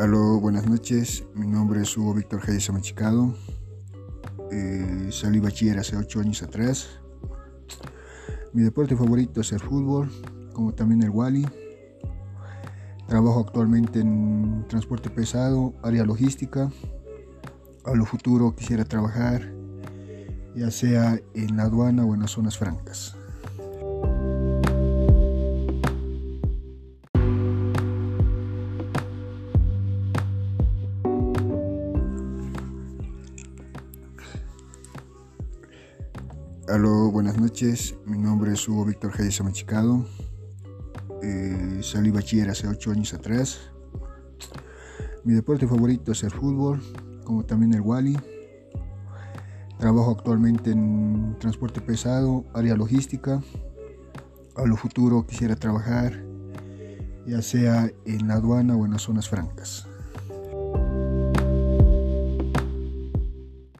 Aló, buenas noches. Mi nombre es Hugo Víctor Hayes Amachicado. Eh, salí bachiller hace 8 años atrás. Mi deporte favorito es el fútbol, como también el Wally. Trabajo actualmente en transporte pesado, área logística. A lo futuro quisiera trabajar ya sea en la aduana o en las zonas francas. Aló, buenas noches. Mi nombre es Hugo Víctor Hayes Amachicado. Eh, salí bachiller hace 8 años atrás. Mi deporte favorito es el fútbol, como también el Wally. Trabajo actualmente en transporte pesado, área logística. A lo futuro quisiera trabajar ya sea en la aduana o en las zonas francas.